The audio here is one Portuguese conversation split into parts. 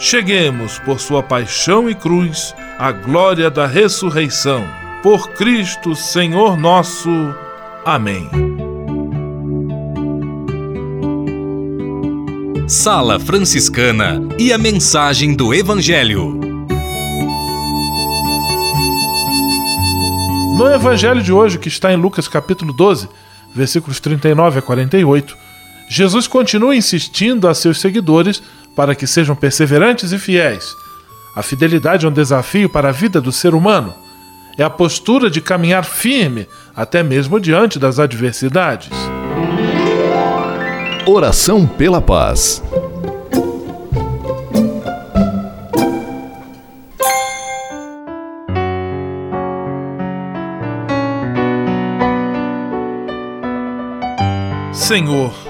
cheguemos, por sua paixão e cruz, à glória da ressurreição. Por Cristo, Senhor nosso. Amém. Sala Franciscana e a mensagem do Evangelho. No evangelho de hoje, que está em Lucas capítulo 12, versículos 39 a 48, Jesus continua insistindo a seus seguidores para que sejam perseverantes e fiéis. A fidelidade é um desafio para a vida do ser humano. É a postura de caminhar firme, até mesmo diante das adversidades. Oração pela paz. Senhor,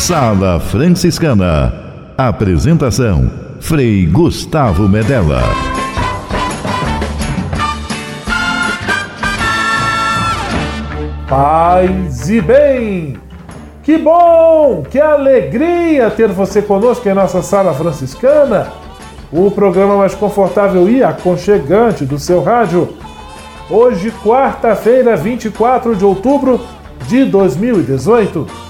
Sala Franciscana. Apresentação: Frei Gustavo Medella. Paz e bem! Que bom! Que alegria ter você conosco em nossa Sala Franciscana, o programa mais confortável e aconchegante do seu rádio Hoje, quarta-feira, 24 de outubro de 2018,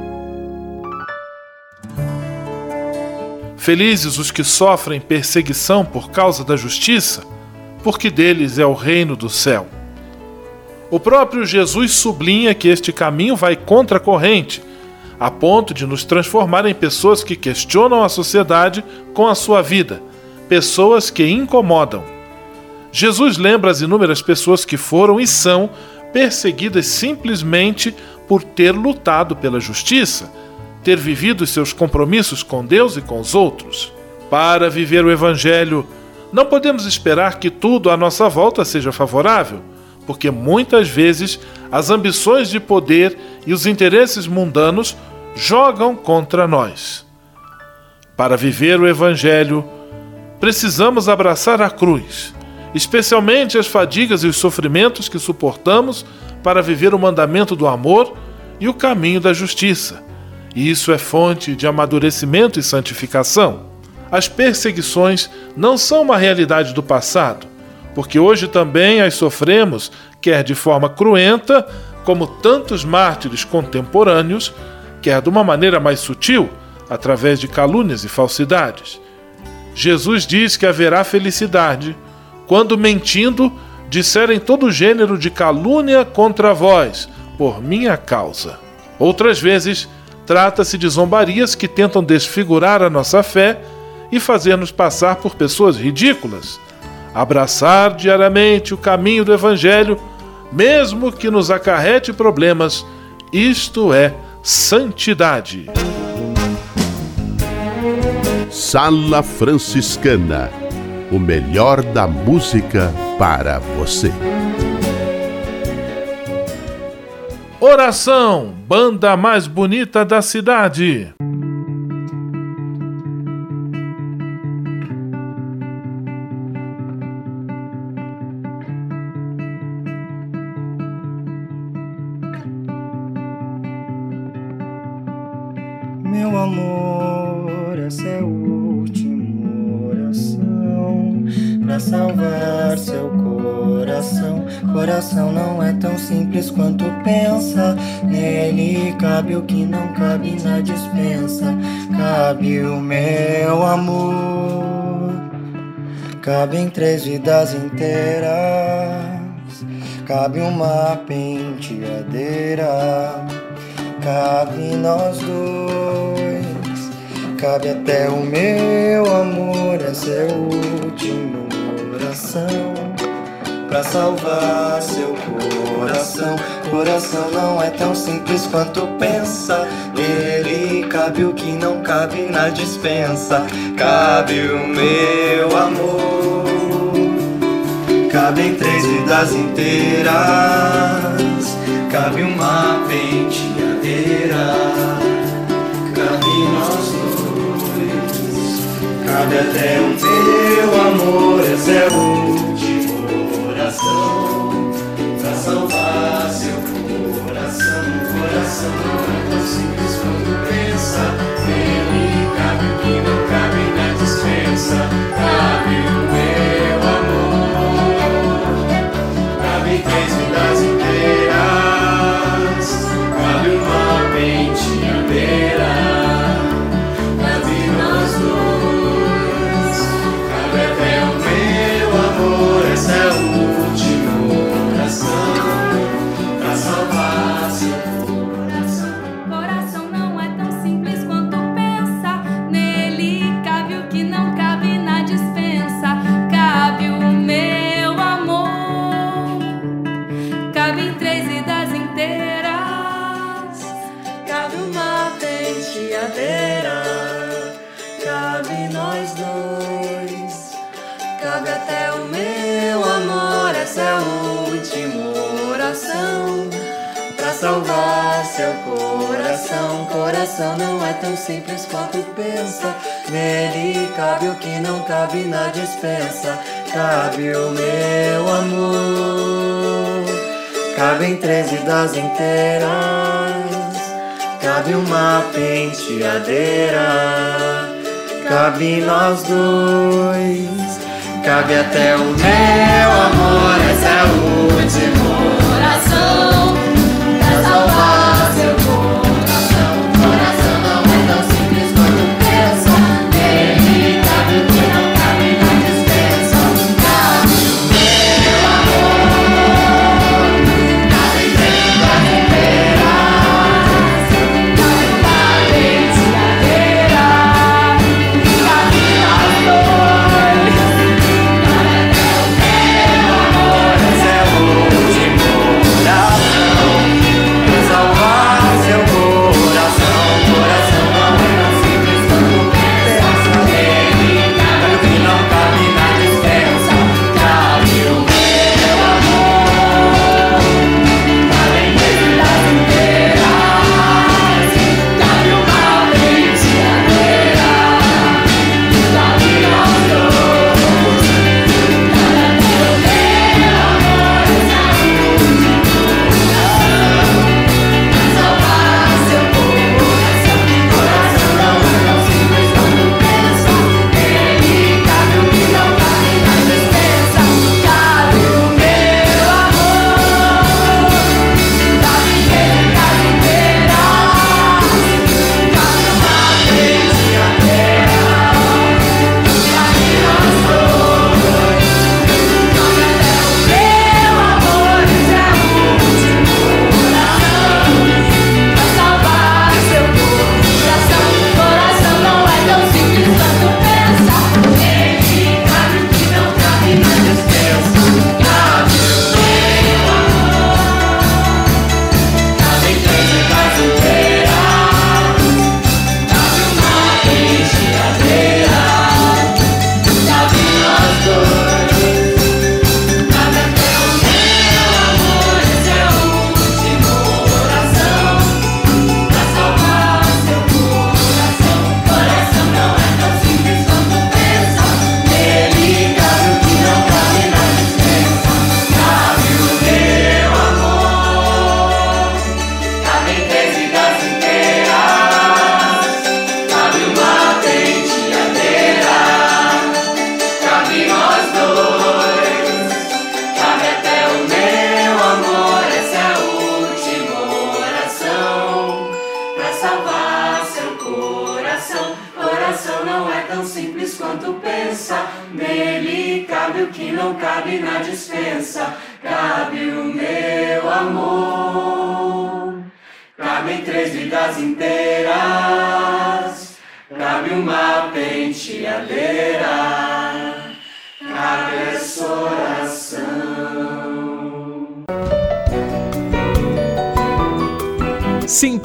Felizes os que sofrem perseguição por causa da justiça, porque deles é o reino do céu. O próprio Jesus sublinha que este caminho vai contra a corrente, a ponto de nos transformar em pessoas que questionam a sociedade com a sua vida, pessoas que incomodam. Jesus lembra as inúmeras pessoas que foram e são perseguidas simplesmente por ter lutado pela justiça, ter vivido seus compromissos com Deus e com os outros. Para viver o Evangelho, não podemos esperar que tudo à nossa volta seja favorável, porque muitas vezes as ambições de poder e os interesses mundanos jogam contra nós. Para viver o Evangelho, precisamos abraçar a cruz, especialmente as fadigas e os sofrimentos que suportamos para viver o mandamento do amor e o caminho da justiça. E isso é fonte de amadurecimento e santificação. As perseguições não são uma realidade do passado, porque hoje também as sofremos, quer de forma cruenta, como tantos mártires contemporâneos, quer de uma maneira mais sutil, através de calúnias e falsidades. Jesus diz que haverá felicidade quando, mentindo, disserem todo gênero de calúnia contra vós, por minha causa. Outras vezes, trata-se de zombarias que tentam desfigurar a nossa fé e fazer-nos passar por pessoas ridículas. Abraçar diariamente o caminho do Evangelho, mesmo que nos acarrete problemas, isto é santidade. Sala Franciscana o melhor da música para você. Oração, banda mais bonita da cidade. Simples quanto pensa. Nele cabe o que não cabe na dispensa. Cabe o meu amor. Cabe em três vidas inteiras. Cabe uma penteadeira. Cabe nós dois. Cabe até o meu amor. Essa é a última oração pra salvar seu coração. Coração não é tão simples quanto pensa. Nele cabe o que não cabe na dispensa. Cabe o meu amor. Cabe em três vidas inteiras. Cabe uma penteadeira. Cabe nós dois. Cabe até o meu amor. Essa Cabe até o meu amor, essa é a última oração. Pra salvar seu coração, coração não é tão simples quanto pensa. Nele cabe o que não cabe na dispensa. Cabe o meu amor, cabem treze das inteiras. Cabe uma penteadeira, cabe nós dois, cabe até o meu amor, é a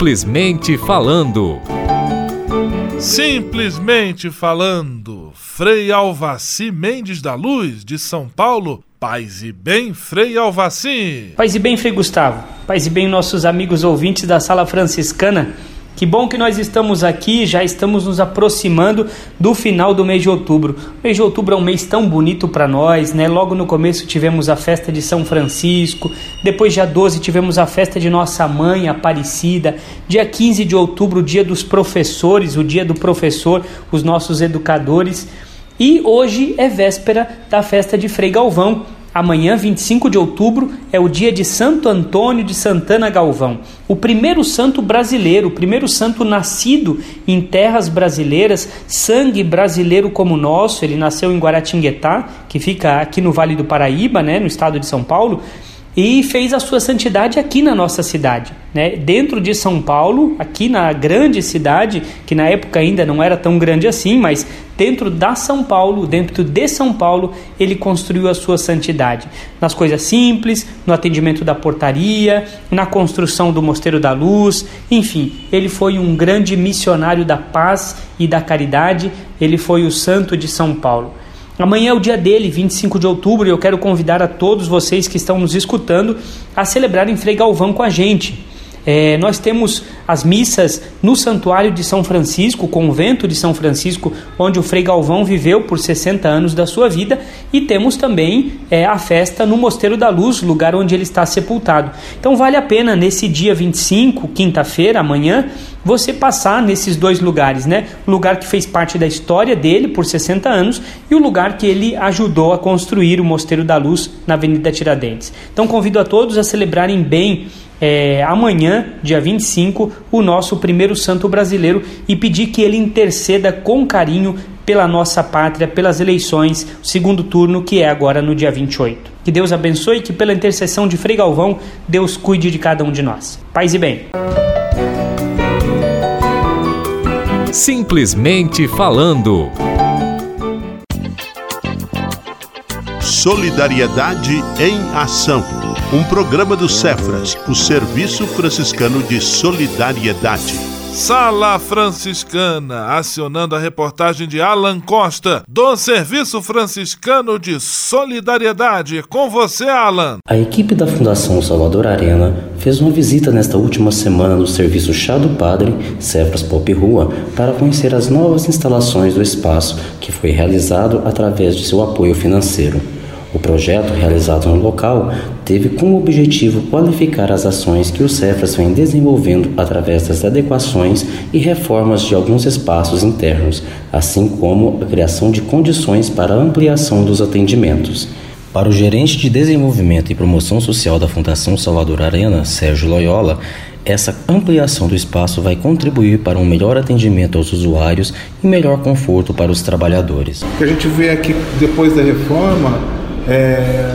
Simplesmente falando. Simplesmente falando, Frei Alvaci Mendes da Luz, de São Paulo. Paz e bem, Frei Alvaci. Paz e bem, Frei Gustavo. Paz e bem, nossos amigos ouvintes da Sala Franciscana. Que bom que nós estamos aqui, já estamos nos aproximando do final do mês de outubro. O mês de outubro é um mês tão bonito para nós, né? Logo no começo tivemos a festa de São Francisco, depois dia 12 tivemos a festa de Nossa Mãe Aparecida, dia 15 de outubro, o dia dos professores, o dia do professor, os nossos educadores. E hoje é véspera da festa de Frei Galvão, Amanhã, 25 de outubro, é o dia de Santo Antônio de Santana Galvão, o primeiro santo brasileiro, o primeiro santo nascido em terras brasileiras, sangue brasileiro como o nosso. Ele nasceu em Guaratinguetá, que fica aqui no Vale do Paraíba, né, no estado de São Paulo. E fez a sua santidade aqui na nossa cidade. Né? Dentro de São Paulo, aqui na grande cidade, que na época ainda não era tão grande assim, mas dentro da São Paulo, dentro de São Paulo, ele construiu a sua santidade. Nas coisas simples, no atendimento da portaria, na construção do Mosteiro da Luz, enfim, ele foi um grande missionário da paz e da caridade, ele foi o santo de São Paulo. Amanhã é o dia dele, 25 de outubro, e eu quero convidar a todos vocês que estão nos escutando a celebrarem Frei Galvão com a gente. É, nós temos as missas no Santuário de São Francisco, convento de São Francisco, onde o Frei Galvão viveu por 60 anos da sua vida, e temos também é, a festa no Mosteiro da Luz, lugar onde ele está sepultado. Então vale a pena nesse dia 25, quinta-feira, amanhã, você passar nesses dois lugares, né? O lugar que fez parte da história dele por 60 anos e o lugar que ele ajudou a construir o Mosteiro da Luz na Avenida Tiradentes. Então convido a todos a celebrarem bem é, amanhã, dia 25, o nosso primeiro santo brasileiro e pedir que ele interceda com carinho pela nossa pátria, pelas eleições, o segundo turno que é agora no dia 28. Que Deus abençoe e que pela intercessão de Frei Galvão, Deus cuide de cada um de nós. Paz e bem. Simplesmente falando. Solidariedade em Ação. Um programa do Cefras, o Serviço Franciscano de Solidariedade. Sala Franciscana, acionando a reportagem de Alan Costa, do Serviço Franciscano de Solidariedade. Com você, Alan. A equipe da Fundação Salvador Arena fez uma visita nesta última semana no Serviço Chá do Padre, Cefras Pop Rua, para conhecer as novas instalações do espaço, que foi realizado através de seu apoio financeiro. O projeto realizado no local teve como objetivo qualificar as ações que o Cefras vem desenvolvendo através das adequações e reformas de alguns espaços internos, assim como a criação de condições para a ampliação dos atendimentos. Para o gerente de desenvolvimento e promoção social da Fundação Salvador Arena, Sérgio Loyola, essa ampliação do espaço vai contribuir para um melhor atendimento aos usuários e melhor conforto para os trabalhadores. O que a gente vê aqui depois da reforma é,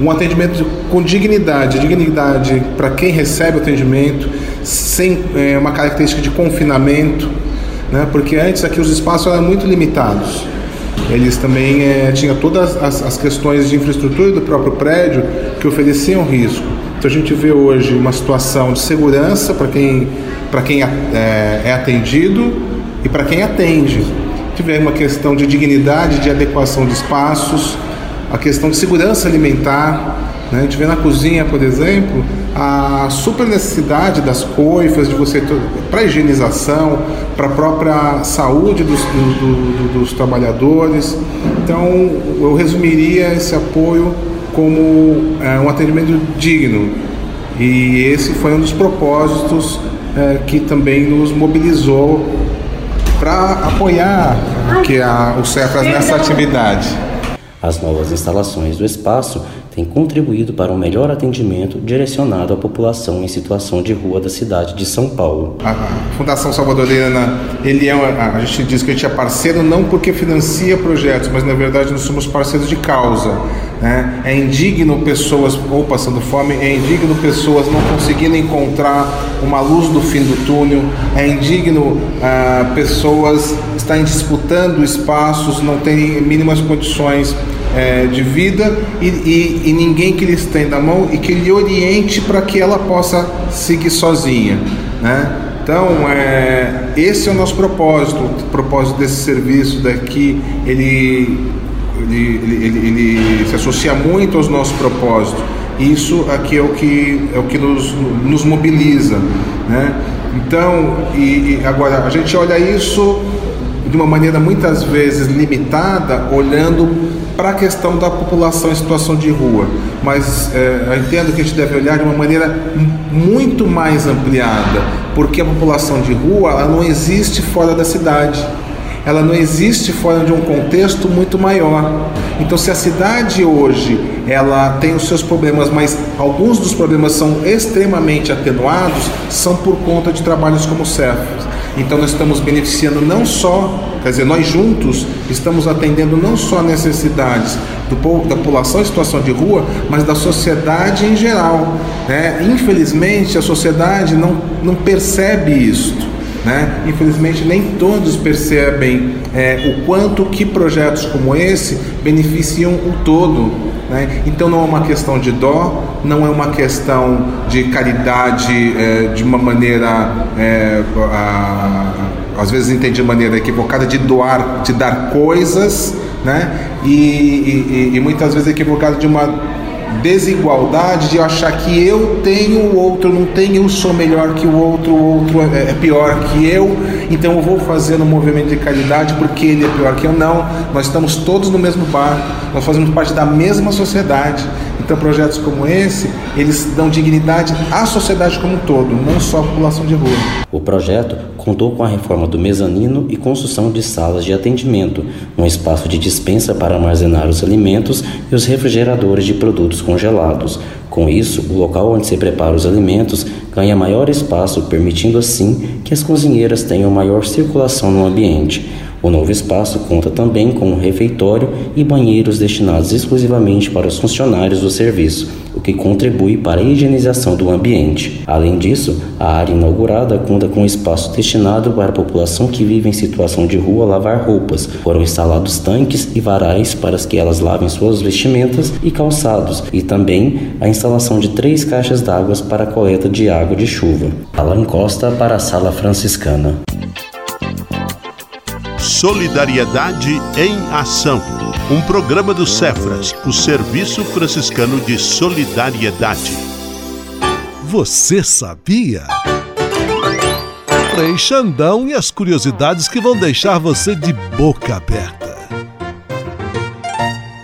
um atendimento com dignidade, dignidade para quem recebe o atendimento, sem é, uma característica de confinamento, né? porque antes aqui os espaços eram muito limitados. Eles também é, tinham todas as, as questões de infraestrutura do próprio prédio que ofereciam risco. Então a gente vê hoje uma situação de segurança para quem, para quem é, é atendido e para quem atende. Tivemos uma questão de dignidade, de adequação de espaços, a questão de segurança alimentar. Né? A gente vê na cozinha, por exemplo, a super necessidade das coifas, de você para higienização, para a própria saúde dos, do, do, dos trabalhadores. Então, eu resumiria esse apoio como é, um atendimento digno. E esse foi um dos propósitos é, que também nos mobilizou para apoiar que a, o CEFAS nessa atividade. As novas instalações do espaço têm contribuído para um melhor atendimento direcionado à população em situação de rua da cidade de São Paulo. A Fundação Salvadorena, ele é uma, a gente diz que a gente é parceiro não porque financia projetos, mas na verdade nós somos parceiros de causa. Né? É indigno pessoas ou passando fome, é indigno pessoas não conseguindo encontrar uma luz do fim do túnel, é indigno ah, pessoas estarem disputando espaços, não terem mínimas condições é, de vida e, e, e, ninguém que lhe estenda a mão e que lhe oriente para que ela possa seguir sozinha. Né? Então, é, esse é o nosso propósito, o propósito desse serviço daqui, ele, ele, ele, ele se associa muito aos nossos propósitos. Isso aqui é o que, é o que nos, nos mobiliza. Né? Então, e, e agora, a gente olha isso de uma maneira muitas vezes limitada, olhando para a questão da população em situação de rua, mas é, eu entendo que a gente deve olhar de uma maneira muito mais ampliada, porque a população de rua ela não existe fora da cidade, ela não existe fora de um contexto muito maior. Então, se a cidade hoje ela tem os seus problemas, mas alguns dos problemas são extremamente atenuados, são por conta de trabalhos como o CEF Então nós estamos beneficiando não só, quer dizer, nós juntos estamos atendendo não só necessidades do povo, da população em situação de rua, mas da sociedade em geral. Né? Infelizmente a sociedade não, não percebe isso. Né? Infelizmente nem todos percebem é, o quanto que projetos como esse beneficiam o todo. Né? Então não é uma questão de dó, não é uma questão de caridade é, de uma maneira, é, a, às vezes entendi de maneira equivocada, de doar, de dar coisas, né? e, e, e muitas vezes equivocada de uma desigualdade de achar que eu tenho, o outro não tem, eu sou melhor que o outro, o outro é, é pior que eu, então eu vou fazer um movimento de caridade porque ele é pior que eu. Não, nós estamos todos no mesmo barco, nós fazemos parte da mesma sociedade. Então projetos como esse, eles dão dignidade à sociedade como um todo, não só à população de rua. O projeto contou com a reforma do mezanino e construção de salas de atendimento, um espaço de dispensa para armazenar os alimentos e os refrigeradores de produtos congelados. Com isso, o local onde se prepara os alimentos ganha maior espaço, permitindo assim que as cozinheiras tenham maior circulação no ambiente. O novo espaço conta também com um refeitório e banheiros destinados exclusivamente para os funcionários do serviço, o que contribui para a higienização do ambiente. Além disso, a área inaugurada conta com um espaço destinado para a população que vive em situação de rua lavar roupas. Foram instalados tanques e varais para que elas lavem suas vestimentas e calçados, e também a instalação de três caixas d'água para a coleta de água de chuva. Alan Costa para a Sala Franciscana. Solidariedade em Ação. Um programa do Cefras, o Serviço Franciscano de Solidariedade. Você sabia? Frei Xandão e as curiosidades que vão deixar você de boca aberta.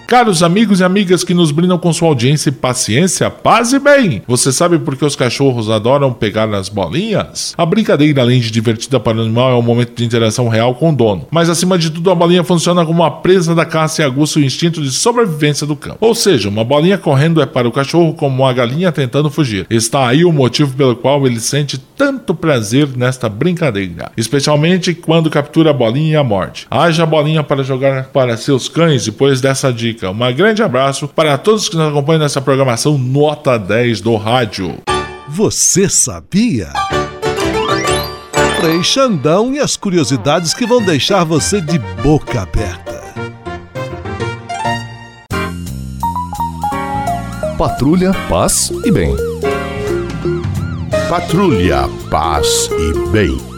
Caros amigos e amigas que nos brindam com sua audiência e paciência, paz e bem! Você sabe por que os cachorros adoram pegar nas bolinhas? A brincadeira, além de divertida para o animal, é um momento de interação real com o dono. Mas acima de tudo, a bolinha funciona como uma presa da caça e aguça o instinto de sobrevivência do cão. Ou seja, uma bolinha correndo é para o cachorro como uma galinha tentando fugir. Está aí o motivo pelo qual ele sente tanto prazer nesta brincadeira, especialmente quando captura a bolinha e a morde. Haja bolinha para jogar para seus cães depois dessa dica dica. Um grande abraço para todos que nos acompanham nessa programação Nota 10 do rádio. Você sabia? Frei Xandão e as curiosidades que vão deixar você de boca aberta. Patrulha, paz e bem. Patrulha, paz e bem.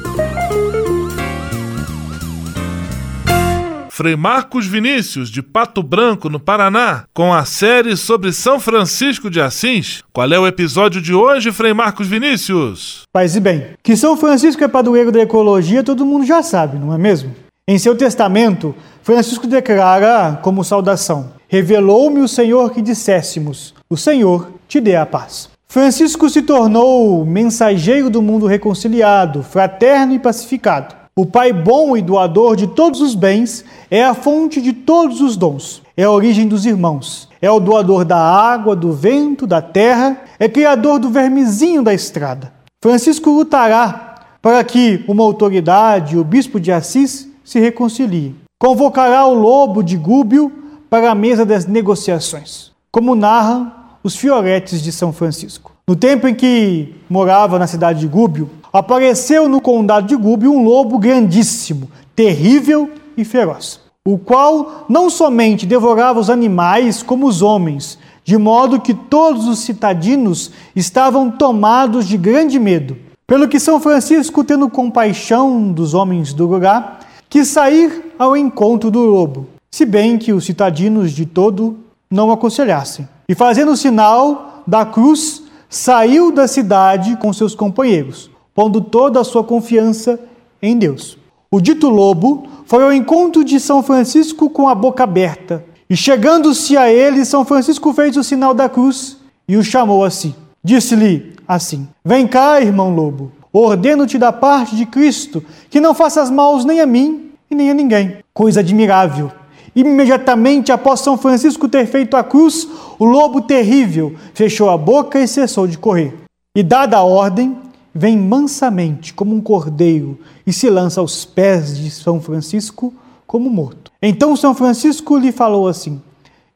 Frei Marcos Vinícius, de Pato Branco, no Paraná, com a série sobre São Francisco de Assis. Qual é o episódio de hoje, Frei Marcos Vinícius? Paz e bem. Que São Francisco é padroeiro da ecologia, todo mundo já sabe, não é mesmo? Em seu testamento, Francisco declara como saudação: Revelou-me o Senhor que disséssemos: O Senhor te dê a paz. Francisco se tornou mensageiro do mundo reconciliado, fraterno e pacificado. O Pai bom e doador de todos os bens é a fonte de todos os dons, é a origem dos irmãos, é o doador da água, do vento, da terra, é criador do vermezinho da estrada. Francisco lutará para que uma autoridade, o bispo de Assis, se reconcilie. Convocará o lobo de Gúbio para a mesa das negociações, como narram os fioretes de São Francisco. No tempo em que morava na cidade de Gúbio, apareceu no condado de Gúbio um lobo grandíssimo, terrível e feroz, o qual não somente devorava os animais como os homens, de modo que todos os citadinos estavam tomados de grande medo. Pelo que São Francisco, tendo compaixão dos homens do lugar, quis sair ao encontro do lobo, se bem que os citadinos de todo não aconselhassem. E fazendo o sinal da cruz, saiu da cidade com seus companheiros, pondo toda a sua confiança em Deus. O dito lobo foi ao encontro de São Francisco com a boca aberta, e chegando-se a ele, São Francisco fez o sinal da cruz e o chamou a si. Disse-lhe assim: Vem cá, irmão lobo, ordeno-te da parte de Cristo que não faças mal nem a mim e nem a ninguém. Coisa admirável. Imediatamente após São Francisco ter feito a cruz, o lobo terrível fechou a boca e cessou de correr. E dada a ordem, vem mansamente como um cordeiro e se lança aos pés de São Francisco como morto. Então São Francisco lhe falou assim: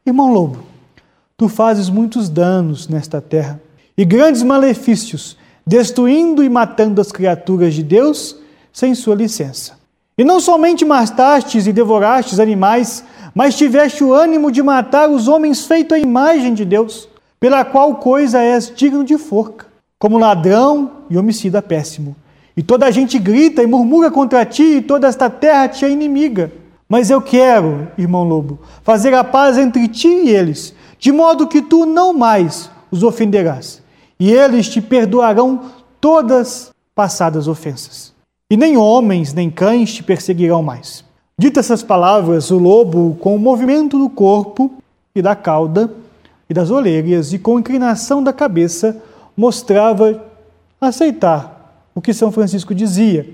Irmão Lobo, tu fazes muitos danos nesta terra e grandes malefícios, destruindo e matando as criaturas de Deus sem sua licença. E não somente matastes e devorastes animais, mas tiveste o ânimo de matar os homens feitos à imagem de Deus, pela qual coisa és digno de forca, como ladrão e homicida péssimo. E toda a gente grita e murmura contra ti, e toda esta terra te é inimiga. Mas eu quero, irmão lobo, fazer a paz entre ti e eles, de modo que tu não mais os ofenderás, e eles te perdoarão todas passadas ofensas. E nem homens nem cães te perseguirão mais. Ditas essas palavras, o lobo, com o movimento do corpo e da cauda e das orelhas e com inclinação da cabeça, mostrava aceitar o que São Francisco dizia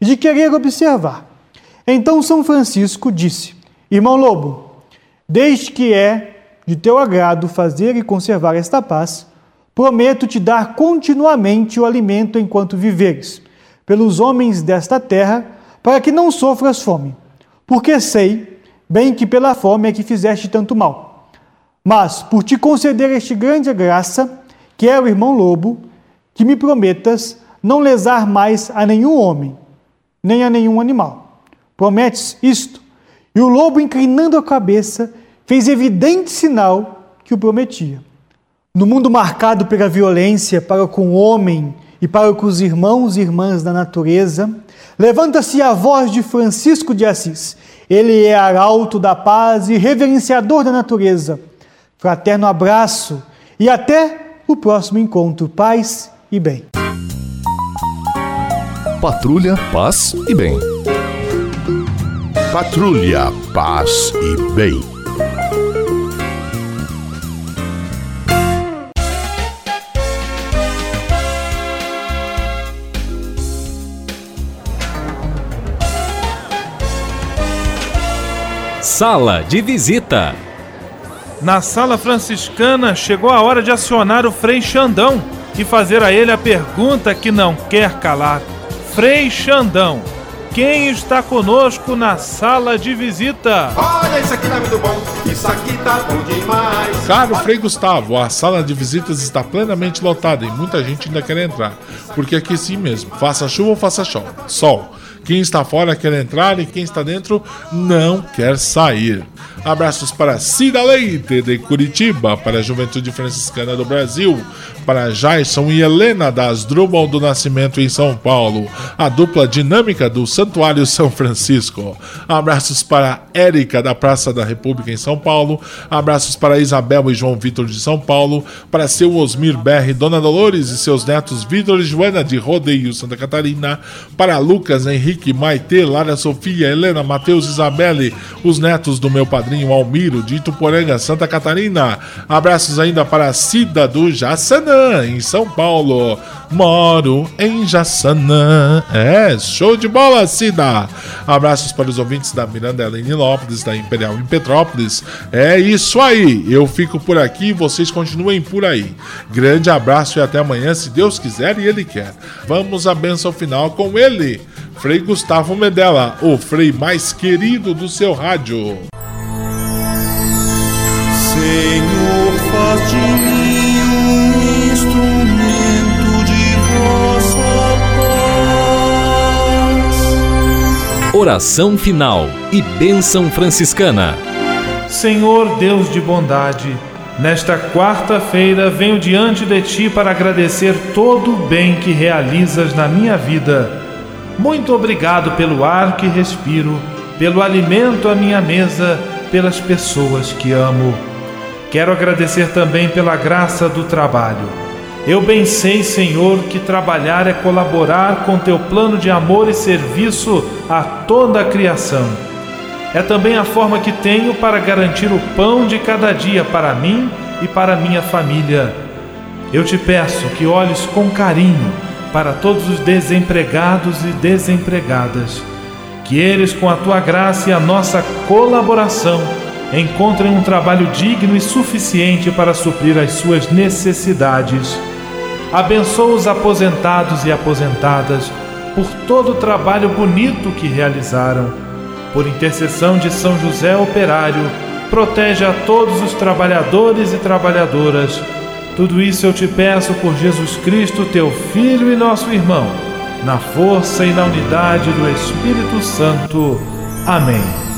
e de querer observar. Então São Francisco disse: Irmão Lobo, desde que é de teu agrado fazer e conservar esta paz, prometo te dar continuamente o alimento enquanto viveres, pelos homens desta terra, para que não sofras fome, porque sei bem que pela fome é que fizeste tanto mal. Mas, por te conceder este grande graça, quero, irmão Lobo, que me prometas não lesar mais a nenhum homem, nem a nenhum animal Prometes isto? E o lobo, inclinando a cabeça, fez evidente sinal que o prometia. No mundo marcado pela violência para com o homem e para com os irmãos e irmãs da natureza, levanta-se a voz de Francisco de Assis. Ele é arauto da paz e reverenciador da natureza. Fraterno abraço e até o próximo encontro. Paz e bem. Patrulha, paz e bem. Patrulha, paz e bem. Sala de visita. Na sala franciscana chegou a hora de acionar o Frei Xandão e fazer a ele a pergunta que não quer calar. Frei Xandão, quem está conosco na sala de visita? Olha, isso aqui tá muito bom, isso aqui tá bom demais. Caro Frei Gustavo, a sala de visitas está plenamente lotada e muita gente ainda quer entrar. Porque aqui sim mesmo, faça chuva ou faça sol. Sol. Quem está fora quer entrar e quem está dentro não quer sair. Abraços para Cida Leite, de Curitiba, para a Juventude Franciscana do Brasil, para Jason e Helena das Drummond do Nascimento em São Paulo, a dupla dinâmica do Santuário São Francisco. Abraços para Érica da Praça da República em São Paulo, abraços para Isabel e João Vitor de São Paulo, para seu Osmir Berri, Dona Dolores e seus netos Vitor e Joana de Rodeio, Santa Catarina, para Lucas, Henrique, Maite, Lara Sofia, Helena, Matheus, Isabelle, os netos do meu padrinho Almiro de Ituporanga, Santa Catarina. Abraços ainda para Cida do Jaçanã em São Paulo. Moro em Jaçanã. É, show de bola, Cida. Abraços para os ouvintes da Miranda Helene Lopes, da Imperial em Petrópolis. É isso aí. Eu fico por aqui vocês continuem por aí. Grande abraço e até amanhã, se Deus quiser e Ele quer. Vamos à benção final com ele. Frei Gustavo Medella, o frei mais querido do seu rádio. Senhor, faz de mim um instrumento de vossa paz. Oração final e bênção franciscana. Senhor Deus de bondade, nesta quarta-feira venho diante de ti para agradecer todo o bem que realizas na minha vida. Muito obrigado pelo ar que respiro, pelo alimento à minha mesa, pelas pessoas que amo. Quero agradecer também pela graça do trabalho. Eu bem sei, Senhor, que trabalhar é colaborar com teu plano de amor e serviço a toda a criação. É também a forma que tenho para garantir o pão de cada dia para mim e para minha família. Eu te peço que olhes com carinho para todos os desempregados e desempregadas, que eles, com a tua graça e a nossa colaboração, encontrem um trabalho digno e suficiente para suprir as suas necessidades. Abençoa os aposentados e aposentadas por todo o trabalho bonito que realizaram. Por intercessão de São José Operário, protege a todos os trabalhadores e trabalhadoras. Tudo isso eu te peço por Jesus Cristo, teu Filho e nosso irmão, na força e na unidade do Espírito Santo. Amém.